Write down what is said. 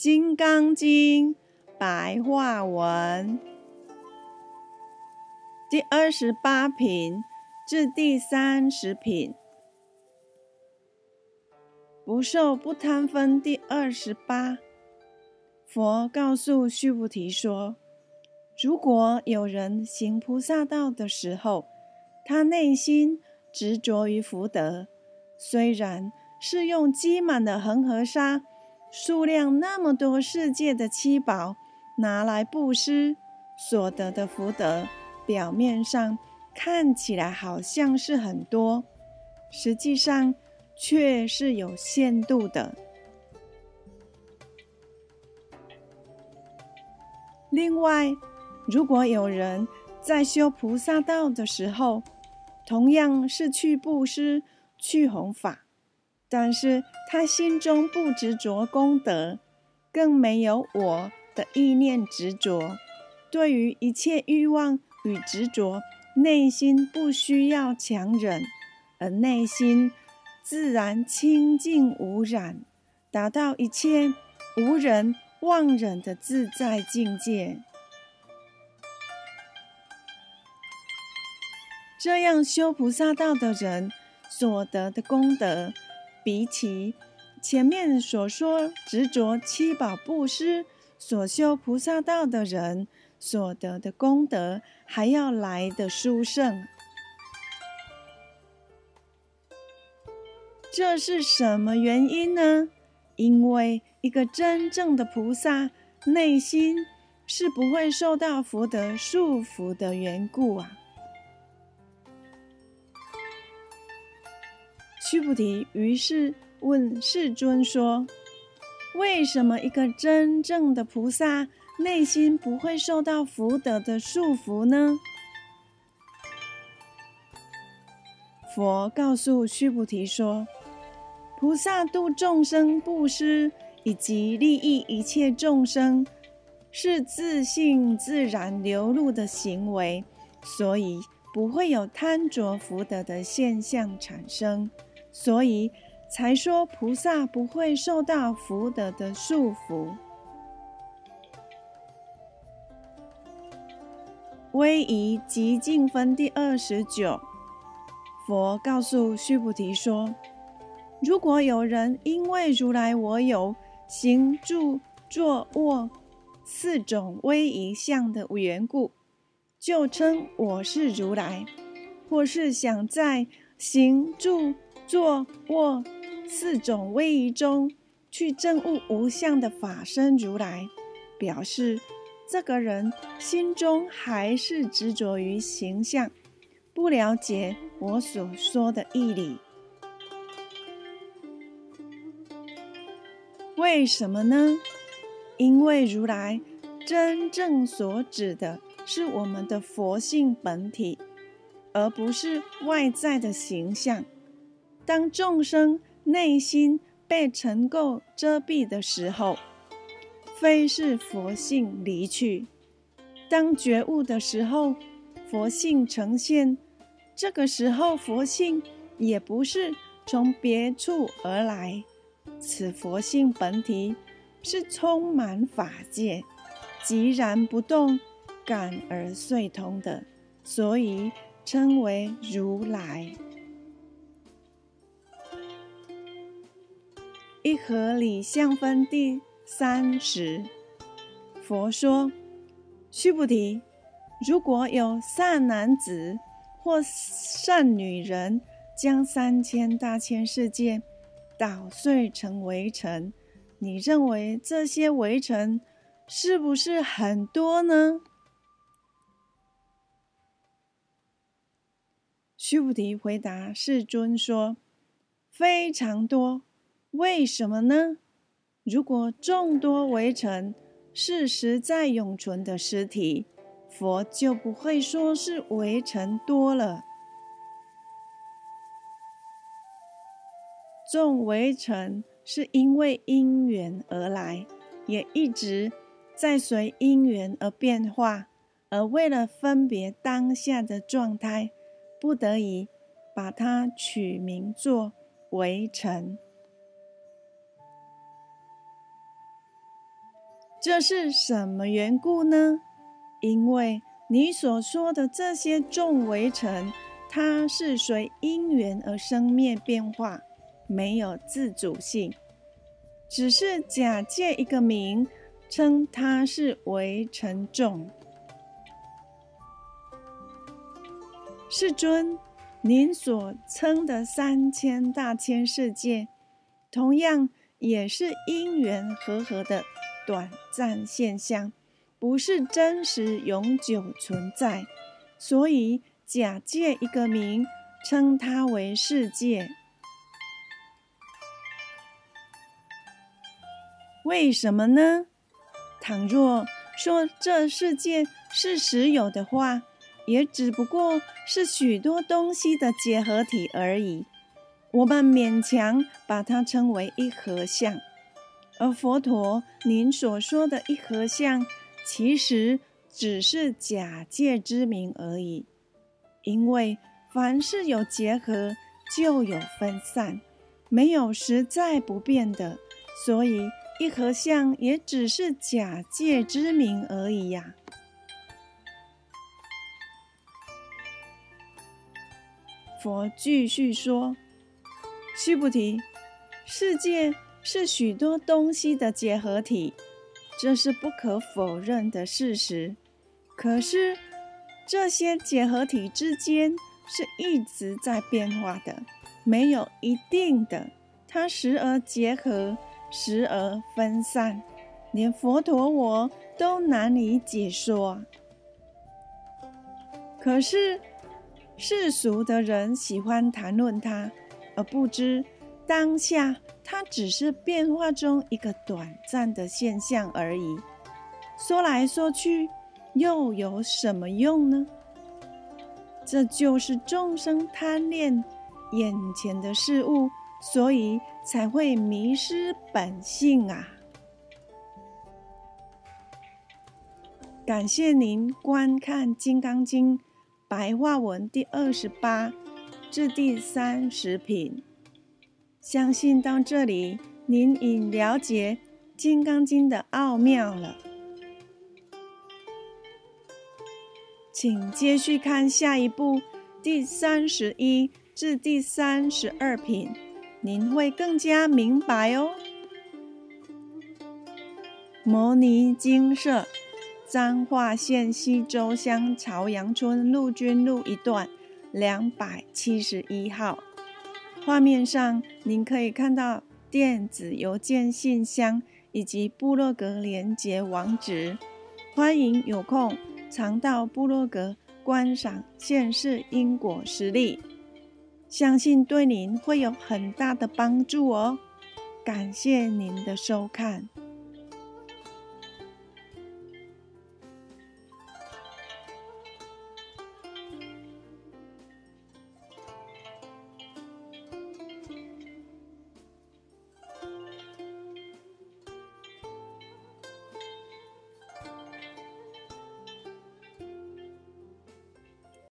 金刚经》白话文第二十八品至第三十品，不受不贪分第二十八。佛告诉须菩提说：“如果有人行菩萨道的时候，他内心执着于福德，虽然是用积满的恒河沙，数量那么多世界的七宝拿来布施，所得的福德，表面上看起来好像是很多，实际上却是有限度的。”另外，如果有人在修菩萨道的时候，同样是去布施、去弘法，但是他心中不执着功德，更没有我的意念执着，对于一切欲望与执着，内心不需要强忍，而内心自然清净无染，达到一切无人。妄忍的自在境界，这样修菩萨道的人所得的功德，比起前面所说执着七宝布施所修菩萨道的人所得的功德，还要来的殊胜。这是什么原因呢？因为一个真正的菩萨内心是不会受到福德束缚的缘故啊。须菩提于是问世尊说：“为什么一个真正的菩萨内心不会受到福德的束缚呢？”佛告诉须菩提说。菩萨度众生布施，以及利益一切众生，是自信自然流露的行为，所以不会有贪着福德的现象产生，所以才说菩萨不会受到福德的束缚。威仪极净分第二十九，佛告诉须菩提说。如果有人因为如来我有行住坐卧四种威仪相的缘故，就称我是如来；或是想在行住坐卧四种位移中去证悟无相的法身如来，表示这个人心中还是执着于形象，不了解我所说的义理。为什么呢？因为如来真正所指的是我们的佛性本体，而不是外在的形象。当众生内心被尘垢遮蔽的时候，非是佛性离去；当觉悟的时候，佛性呈现。这个时候，佛性也不是从别处而来。此佛性本体是充满法界，寂然不动，感而遂通的，所以称为如来。一合理相分第三十，佛说：须菩提，如果有善男子或善女人，将三千大千世界。捣碎成围城，你认为这些围城是不是很多呢？须菩提回答世尊说：“非常多。为什么呢？如果众多围城是实在永存的实体，佛就不会说是围城多了。”众围城是因为因缘而来，也一直在随因缘而变化，而为了分别当下的状态，不得已把它取名作围城。这是什么缘故呢？因为你所说的这些众围城，它是随因缘而生灭变化，没有自主性，只是假借一个名，称它是围城众。世尊，您所称的三千大千世界，同样也是因缘和合的短暂现象，不是真实永久存在，所以假借一个名，称它为世界。为什么呢？倘若说这世界是实有的话，也只不过是许多东西的结合体而已，我们勉强把它称为一合相。而佛陀您所说的一合相，其实只是假借之名而已。因为凡是有结合，就有分散，没有实在不变的，所以一合相也只是假借之名而已呀。佛继续说：“须菩提，世界是许多东西的结合体，这是不可否认的事实。可是，这些结合体之间是一直在变化的，没有一定的。它时而结合，时而分散，连佛陀我都难以解说。可是。”世俗的人喜欢谈论它，而不知当下它只是变化中一个短暂的现象而已。说来说去，又有什么用呢？这就是众生贪恋眼前的事物，所以才会迷失本性啊！感谢您观看《金刚经》。白话文第二十八至第三十品，相信到这里您已了解《金刚经》的奥妙了。请继续看下一步第三十一至第三十二品，您会更加明白哦。摩尼经社。彰化县西周乡朝阳村陆军路一段两百七十一号。画面上您可以看到电子邮件信箱以及部落格连接网址。欢迎有空常到部落格观赏现世因果实例，相信对您会有很大的帮助哦。感谢您的收看。